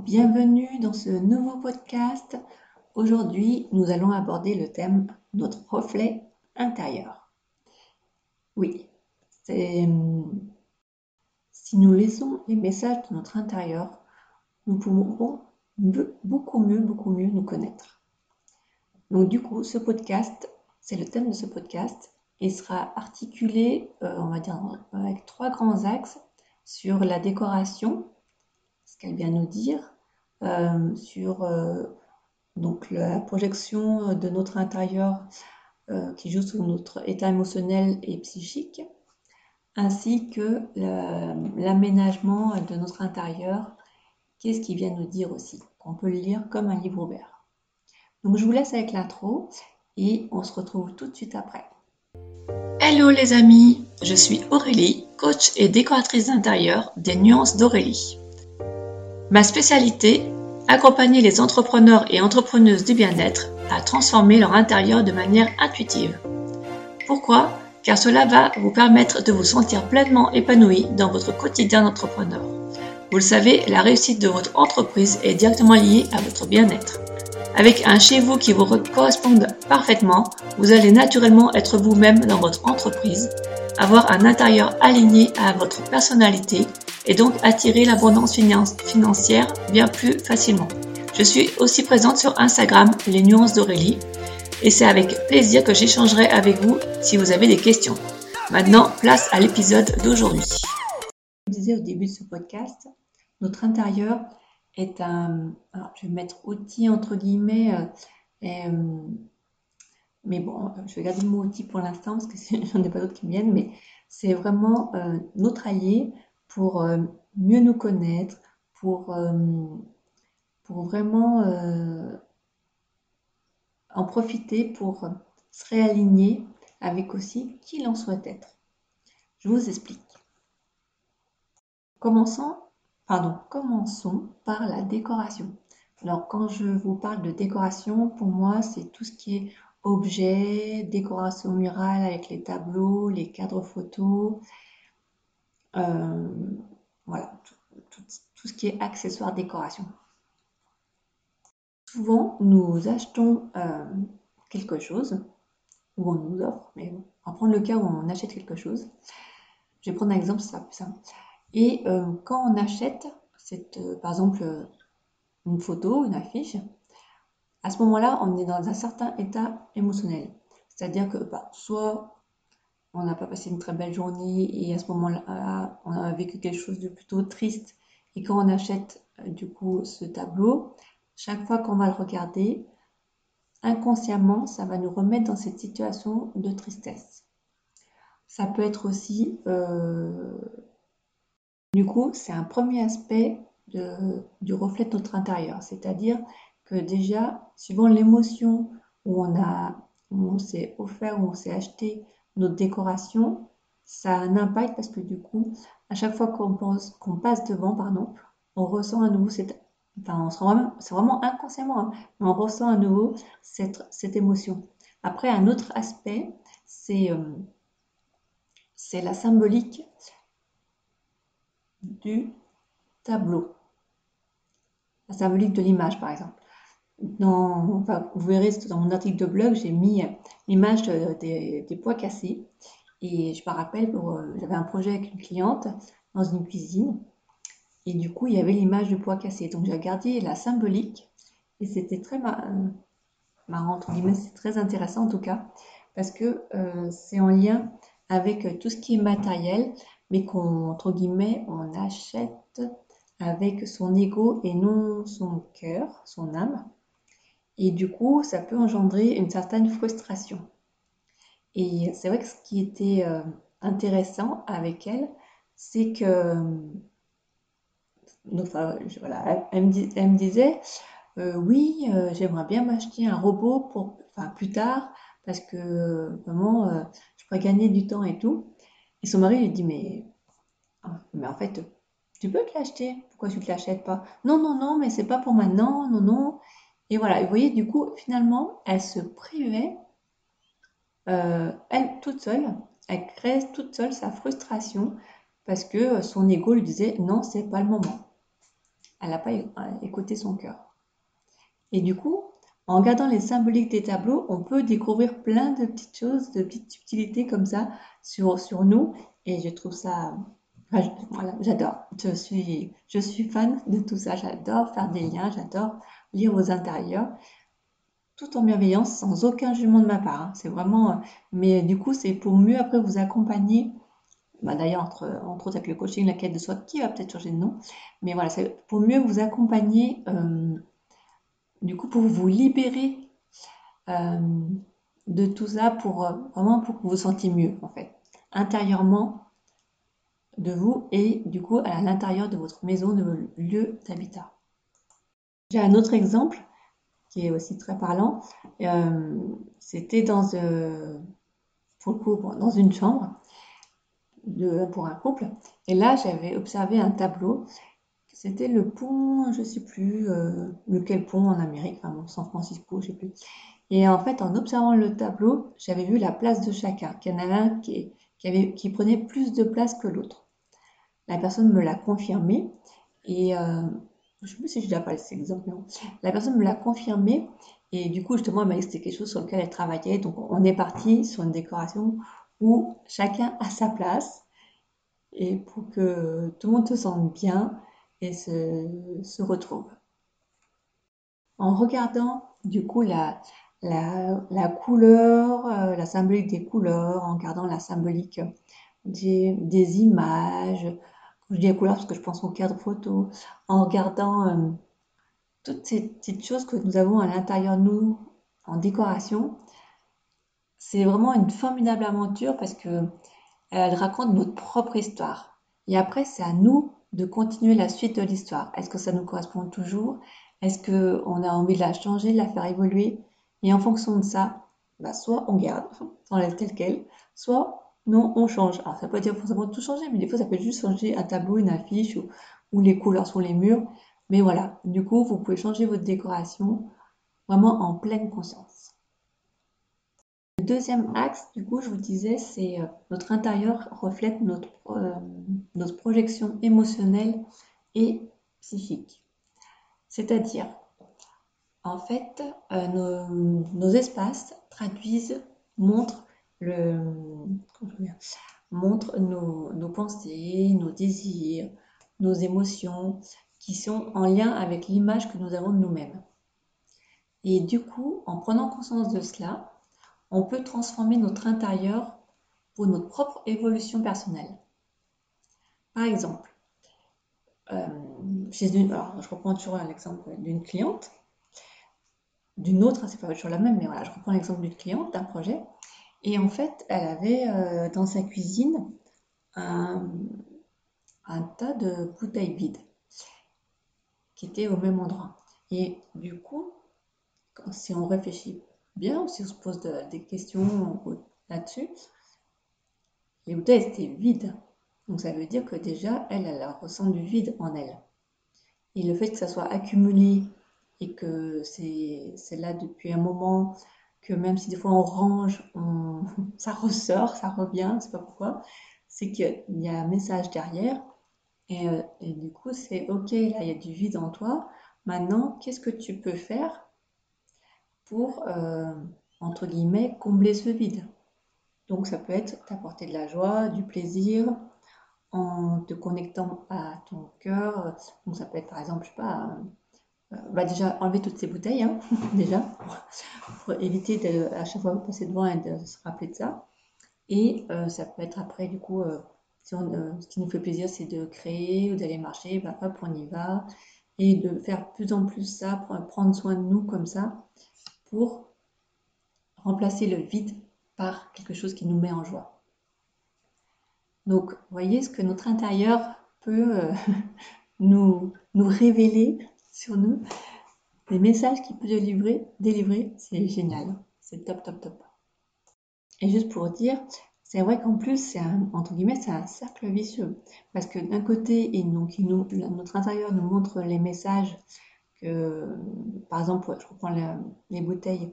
bienvenue dans ce nouveau podcast. Aujourd'hui, nous allons aborder le thème notre reflet intérieur. Oui, c'est si nous laissons les messages de notre intérieur, nous pouvons beaucoup mieux, beaucoup mieux nous connaître. Donc du coup, ce podcast, c'est le thème de ce podcast et sera articulé, euh, on va dire, avec trois grands axes sur la décoration, ce qu'elle vient nous dire, euh, sur euh, donc la projection de notre intérieur qui joue sur notre état émotionnel et psychique, ainsi que l'aménagement de notre intérieur. Qu'est-ce qu'il vient nous dire aussi On peut le lire comme un livre ouvert. Donc je vous laisse avec l'intro et on se retrouve tout de suite après. Hello les amis, je suis Aurélie, coach et décoratrice d'intérieur des Nuances d'Aurélie. Ma spécialité, accompagner les entrepreneurs et entrepreneuses du bien-être à transformer leur intérieur de manière intuitive. Pourquoi? Car cela va vous permettre de vous sentir pleinement épanoui dans votre quotidien d'entrepreneur. Vous le savez, la réussite de votre entreprise est directement liée à votre bien-être. Avec un chez vous qui vous corresponde parfaitement, vous allez naturellement être vous-même dans votre entreprise, avoir un intérieur aligné à votre personnalité et donc attirer l'abondance financière bien plus facilement. Je suis aussi présente sur Instagram, les nuances d'Aurélie, et c'est avec plaisir que j'échangerai avec vous si vous avez des questions. Maintenant, place à l'épisode d'aujourd'hui. Je disais au début de ce podcast, notre intérieur est un, je vais mettre outil entre guillemets, euh, euh, mais bon, je vais garder le mot outil pour l'instant parce que j'en ai pas d'autres qui viennent, mais c'est vraiment euh, notre allié pour mieux nous connaître, pour, pour vraiment en profiter pour se réaligner avec aussi qui l'on souhaite être. Je vous explique. Commençons Pardon, commençons par la décoration. Alors quand je vous parle de décoration, pour moi c'est tout ce qui est objet, décoration murale avec les tableaux, les cadres photos, euh, voilà, tout, ce qui est accessoire décoration. Souvent, nous achetons euh, quelque chose, ou on nous offre, mais on va prendre le cas où on achète quelque chose. Je vais prendre un exemple, ça simple. Et euh, quand on achète, par exemple, une photo, une affiche, à ce moment-là, on est dans un certain état émotionnel. C'est-à-dire que bah, soit on n'a pas passé une très belle journée et à ce moment-là, on a vécu quelque chose de plutôt triste. Et quand on achète du coup ce tableau, chaque fois qu'on va le regarder, inconsciemment, ça va nous remettre dans cette situation de tristesse. Ça peut être aussi du coup, c'est un premier aspect du reflet de notre intérieur, c'est-à-dire que déjà, suivant l'émotion où on a, on s'est offert, où on s'est acheté notre décoration, ça a un impact parce que du coup, à chaque fois qu'on pense, qu'on passe devant, pardon, on ressent à nouveau cette, enfin, c'est vraiment inconsciemment, hein, mais on ressent à nouveau cette, cette émotion. Après, un autre aspect, c'est euh, c'est la symbolique du tableau. La symbolique de l'image, par exemple. Dans, vous verrez dans mon article de blog, j'ai mis l'image des, des, pois cassés. Et je me rappelle, euh, j'avais un projet avec une cliente dans une cuisine. Et du coup, il y avait l'image du pois cassé. Donc, j'ai regardé la symbolique. Et c'était très marrant, entre guillemets, c'est très intéressant en tout cas. Parce que euh, c'est en lien avec tout ce qui est matériel, mais qu'on, entre guillemets, on achète avec son ego et non son cœur, son âme. Et du coup, ça peut engendrer une certaine frustration. Et c'est vrai que ce qui était euh, intéressant avec elle, c'est que, enfin, voilà, elle, me, disait, euh, oui, euh, j'aimerais bien m'acheter un robot pour, enfin, plus tard, parce que vraiment, je pourrais gagner du temps et tout. Et son mari lui dit, mais, mais en fait, tu peux te l'acheter. Pourquoi tu ne te l'achètes pas? Non, non, non, mais c'est pas pour maintenant, non, non. Et voilà, vous voyez, du coup, finalement, elle se privait, euh, elle toute seule, elle crée toute seule sa frustration parce que son ego lui disait non, c'est pas le moment. elle n'a pas écouté son cœur. Et du coup, en regardant les symboliques des tableaux, on peut découvrir plein de petites choses, de petites subtilités comme ça sur, sur nous. Et je trouve ça, voilà, j'adore. Je suis, je suis fan de tout ça. J'adore faire des liens, j'adore lire vos intérieurs, tout en bienveillance, sans aucun jugement de ma part. Hein. C'est vraiment, mais du coup, c'est pour mieux après vous accompagner. Bah, d'ailleurs, entre, entre autres avec le coaching, la quête de soi, qui va peut-être changer de nom. Mais voilà, c'est pour mieux vous accompagner. Euh, du coup, pour vous libérer euh, de tout ça, pour euh, vraiment pour que vous vous sentiez mieux, en fait, intérieurement de vous et du coup à l'intérieur de votre maison, de votre lieu d'habitat. J'ai un autre exemple qui est aussi très parlant. Euh, c'était dans, coup, dans une chambre pour un couple. Et là, j'avais observé un tableau c'était le pont, je ne sais plus euh, lequel pont en Amérique, enfin San Francisco, je ne sais plus. Et en fait, en observant le tableau, j'avais vu la place de chacun, qu'il y en avait un qui, avait, qui prenait plus de place que l'autre. La personne me l'a confirmé et euh, je ne sais plus si déjà parlé de cet exemple, la personne me l'a confirmé et du coup, justement, elle m'a dit que c'était quelque chose sur lequel elle travaillait. Donc, on est parti sur une décoration où chacun a sa place et pour que tout le monde se sente bien et se, retrouve. En regardant du coup la, la, couleur, euh, la symbolique des couleurs, en regardant la symbolique des, des images, je dis la couleur parce que je pense au cadre photo, en regardant euh, toutes ces petites choses que nous avons à l'intérieur de nous en décoration, c'est vraiment une formidable aventure parce que elle raconte notre propre histoire. Et après, c'est à nous de continuer la suite de l'histoire. Est-ce que ça nous correspond toujours? Est-ce qu'on a envie de la changer, de la faire évoluer? Et en fonction de ça, bah, soit on garde, on laisse tel quel, soit non, on change. Alors ça peut dire forcément tout changer, mais des fois ça peut juste changer un tableau, une affiche ou, les couleurs sur les murs. Mais voilà, du coup, vous pouvez changer votre décoration vraiment en pleine conscience deuxième axe, du coup, je vous disais, c'est euh, notre intérieur reflète notre, euh, notre projection émotionnelle et psychique. C'est-à-dire, en fait, euh, nos, espaces traduisent, montrent, nos, nos pensées, nos désirs, nos émotions qui sont en lien avec l'image que nous avons de nous-mêmes. Et du coup, en prenant conscience de cela, on peut transformer notre intérieur pour notre propre évolution personnelle. Par exemple, euh, je reprends toujours l'exemple d'une cliente, d'une autre, hein, c'est pas toujours la même, mais voilà, je reprends l'exemple d'une cliente, d'un projet, et en fait, elle avait euh, dans sa cuisine un, tas de bouteilles vides qui étaient au même endroit. Et du coup, si on réfléchit bien si on se pose des questions là-dessus. Les bouteilles étaient vides. Donc ça veut dire que déjà, elle, elle ressent du vide en elle. Et le fait que ça soit accumulé et que c'est là depuis un moment, que même si des fois on range, ça ressort, ça revient, c'est pas pourquoi, c'est qu'il y a un message derrière. Et, euh, et du coup, c'est ok, là il y a du vide en toi. Maintenant, qu'est-ce que tu peux faire pour, euh, entre guillemets, combler ce vide? Donc ça peut être t'apporter de la joie, du plaisir, en te connectant à ton cœur. Donc ça peut être par exemple, je sais pas, bah déjà enlever toutes ces bouteilles, hein, déjà, pour, éviter de, à chaque fois de passer devant et de se rappeler de ça. Et euh, ça peut être après, du coup, on, ce qui nous fait plaisir, c'est de créer ou d'aller marcher, bah hop, on y va. Et de faire plus en plus ça, prendre soin de nous comme ça, pour remplacer le vide par quelque chose qui nous met en joie. Donc, voyez ce que notre intérieur peut euh, nous, nous révéler sur nous, les messages qu'il peut délivrer, délivrer c'est génial, c'est top, top, top. Et juste pour dire, c'est vrai qu'en plus, c'est un, entre c'est un cercle vicieux. Parce que d'un côté, il, donc, notre intérieur nous montre les messages que, par exemple, je reprends les, bouteilles,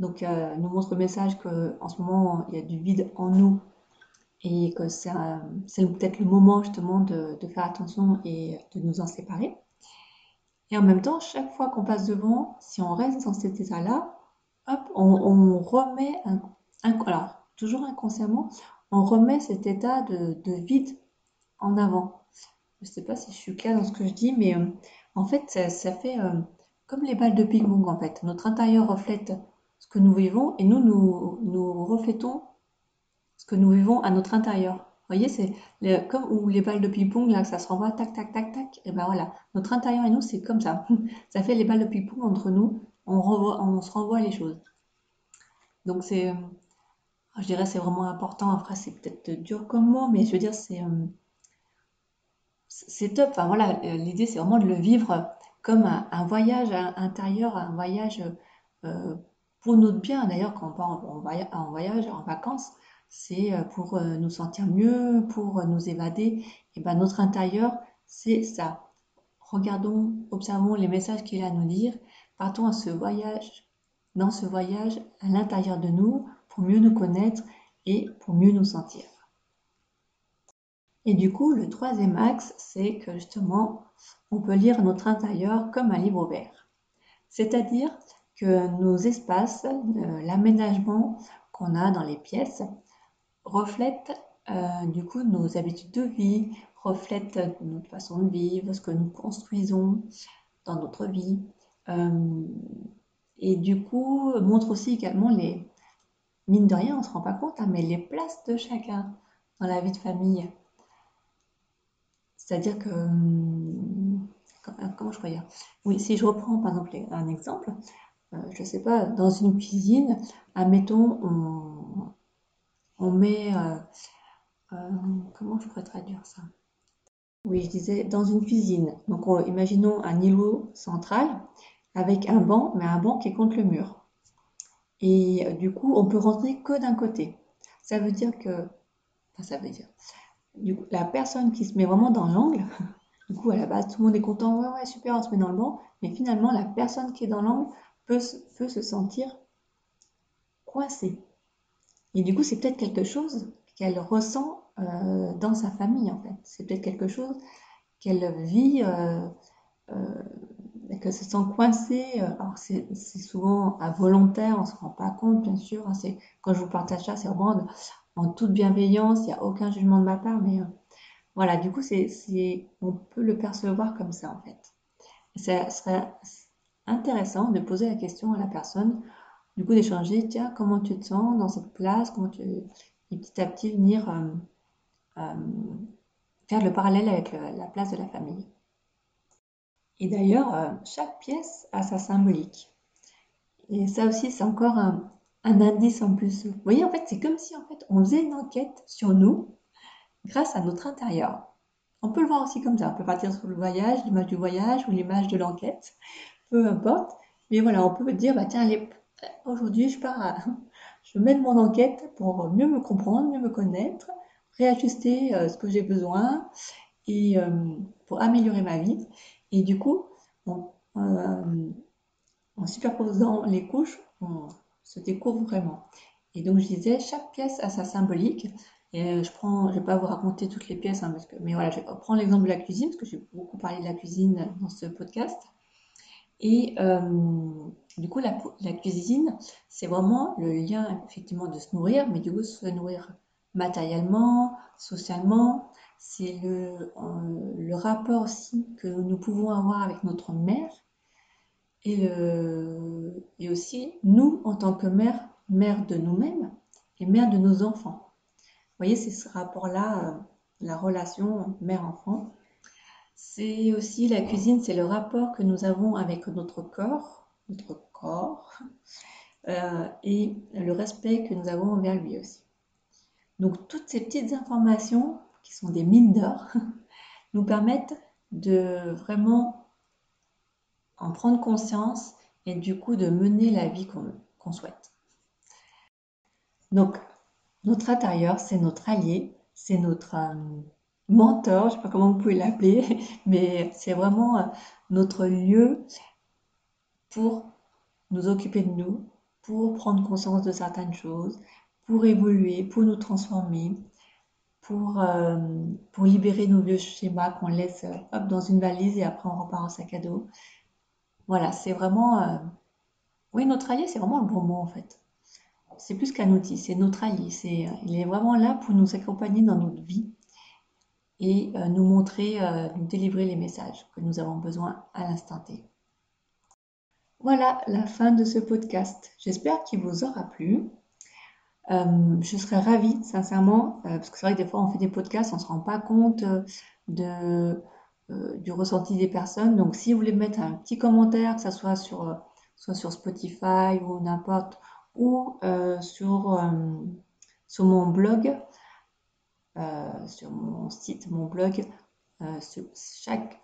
donc euh, nous montre le message qu'en ce moment, il y a du vide en nous et que c'est peut-être le moment justement de, faire attention et de nous en séparer. Et en même temps, chaque fois qu'on passe devant, si on reste dans cet état-là, on, remet toujours inconsciemment, on remet cet état de, vide en avant. Je ne sais pas si je suis claire dans ce que je dis, mais euh, en fait, ça, fait euh, comme les balles de ping-pong en fait. Notre intérieur reflète ce que nous vivons et nous, nous, nous reflétons ce que nous vivons à notre intérieur. Voyez, c'est comme où les balles de ping-pong, là, ça se renvoie, tac, tac, tac, tac. Et ben voilà, notre intérieur et nous, c'est comme ça. ça fait les balles de ping-pong entre nous. On, on se renvoie les choses. Donc c'est, je dirais, c'est vraiment important. Après, c'est peut-être dur comme mot, mais je veux dire, c'est, euh, c'est top. Enfin voilà, l'idée, c'est vraiment de le vivre comme un, voyage intérieur, un voyage euh, pour notre bien. D'ailleurs, quand on part en voyage, en vacances, c'est euh, pour euh, nous sentir mieux, pour euh, nous évader. Et ben notre intérieur, c'est ça. Regardons, observons les messages qu'il a à nous dire. Partons à ce voyage, dans ce voyage à l'intérieur de nous pour mieux nous connaître et pour mieux nous sentir. Et du coup, le troisième axe, c'est que justement, on peut lire notre intérieur comme un livre ouvert. C'est-à-dire que nos espaces, l'aménagement qu'on a dans les pièces, reflète euh, du coup nos habitudes de vie, reflète notre façon de vivre, ce que nous construisons dans notre vie. Euh, et du coup, montre aussi également les, mine de rien, on ne se rend pas compte, hein, mais les places de chacun dans la vie de famille. C'est-à-dire que, hum, comment je pourrais dire? Oui, si je reprends par exemple un exemple, euh, je ne sais pas, dans une cuisine, admettons, on, on met, euh, euh, comment je pourrais traduire ça? Oui, je disais dans une cuisine. Donc imaginons un îlot central avec un banc, mais un banc qui est contre le mur. Et euh, du coup, on peut rentrer que d'un côté. Ça veut dire que, enfin, ça veut dire, du coup, la personne qui se met vraiment dans l'angle, du coup, à la base, tout le monde est content, ouais, ouais, super, on se met dans le banc, mais finalement, la personne qui est dans l'angle peut, peut se sentir coincée. Et du coup, c'est peut-être quelque chose qu'elle ressent euh, dans sa famille, en fait. C'est peut-être quelque chose qu'elle vit, euh, euh, qu'elle se sent coincée. Alors, c'est souvent involontaire, on ne se rend pas compte, bien sûr. Hein. quand je vous partage ça, c'est vraiment en toute bienveillance, il n'y a aucun jugement de ma part, mais voilà, du coup, c'est, on peut le percevoir comme ça, en fait. Ça serait intéressant de poser la question à la personne du coup d'échanger, tiens, comment tu te sens dans cette place, comment tu... Et petit à petit venir euh, euh, faire le parallèle avec la place de la famille. Et d'ailleurs, euh, chaque pièce a sa symbolique. Et ça aussi, c'est encore un, indice en plus. Vous voyez, en fait, c'est comme si en fait, on faisait une enquête sur nous grâce à notre intérieur. On peut le voir aussi comme ça. On peut partir sur le voyage, l'image du voyage ou l'image de l'enquête, peu importe. Mais voilà, on peut dire, bah tiens, les, Aujourd'hui, je pars je mène mon enquête pour mieux me comprendre, mieux me connaître, réajuster euh, ce que j'ai besoin et euh, pour améliorer ma vie. Et du coup, euh, en superposant les couches, on se découvre vraiment. Et donc, je disais, chaque pièce a sa symbolique. Et je prends, je vais pas vous raconter toutes les pièces, hein, mais voilà, je prendre l'exemple de la cuisine, parce que j'ai beaucoup parlé de la cuisine dans ce podcast. Et euh, du coup, la, cuisine, c'est vraiment le lien effectivement de se nourrir, mais du coup, se nourrir matériellement, socialement. C'est le, euh, le rapport aussi que nous pouvons avoir avec notre mère et, le, et aussi nous en tant que mère, mère de nous-mêmes et mère de nos enfants. Vous voyez, c'est ce rapport-là, euh, la relation mère-enfant. C'est aussi la cuisine, c'est le rapport que nous avons avec notre corps, notre corps, euh, et le respect que nous avons envers lui aussi. Donc toutes ces petites informations, qui sont des mines d'or, nous permettent de vraiment en prendre conscience et du coup de mener la vie qu'on souhaite. Donc notre intérieur, c'est notre allié, c'est notre... Euh, mentor, je ne sais pas comment vous pouvez l'appeler, mais c'est vraiment euh, notre lieu pour nous occuper de nous, pour prendre conscience de certaines choses, pour évoluer, pour nous transformer, pour, euh, pour libérer nos vieux schémas qu'on laisse hop, dans une valise et après on repart en sac à dos. Voilà, c'est vraiment... oui, notre allié, c'est vraiment le bon mot en fait. C'est plus qu'un outil, c'est notre allié. C'est, il est vraiment là pour nous accompagner dans notre vie et nous montrer, nous délivrer les messages que nous avons besoin à l'instant T. Voilà la fin de ce podcast. J'espère qu'il vous aura plu. Euh, je serais ravie, sincèrement, euh, parce que c'est vrai que des fois on fait des podcasts, on ne se rend pas compte euh, du ressenti des personnes. Donc si vous voulez mettre un petit commentaire, que ce soit sur, soit sur Spotify ou n'importe, ou sur mon blog, sur mon site, mon blog, chaque,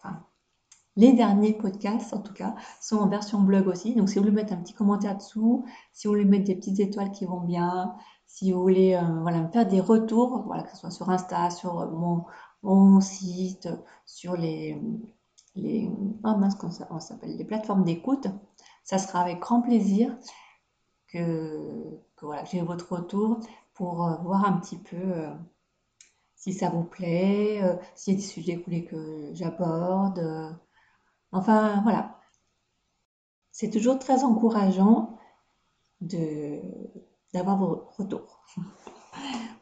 les derniers podcasts, en tout cas, sont en version blog aussi. Donc, si vous voulez mettre un petit commentaire dessous, si vous voulez mettre des petites étoiles qui vont bien, si vous voulez euh, voilà, me faire des retours, voilà, que ce soit sur Insta, sur mon, site, sur les, les, oh mince, comment s'appelle, les plateformes d'écoute, ça sera avec grand plaisir que, voilà, j'ai votre retour pour euh, voir un petit peu euh, si ça vous plaît, s'il y a des sujets que que j'aborde. Enfin, voilà. C'est toujours très encourageant d'avoir vos retours.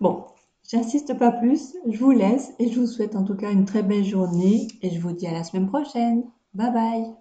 Bon, j'insiste pas plus, je vous laisse et je vous souhaite en tout cas une très belle journée et je vous dis à la semaine prochaine. Bye bye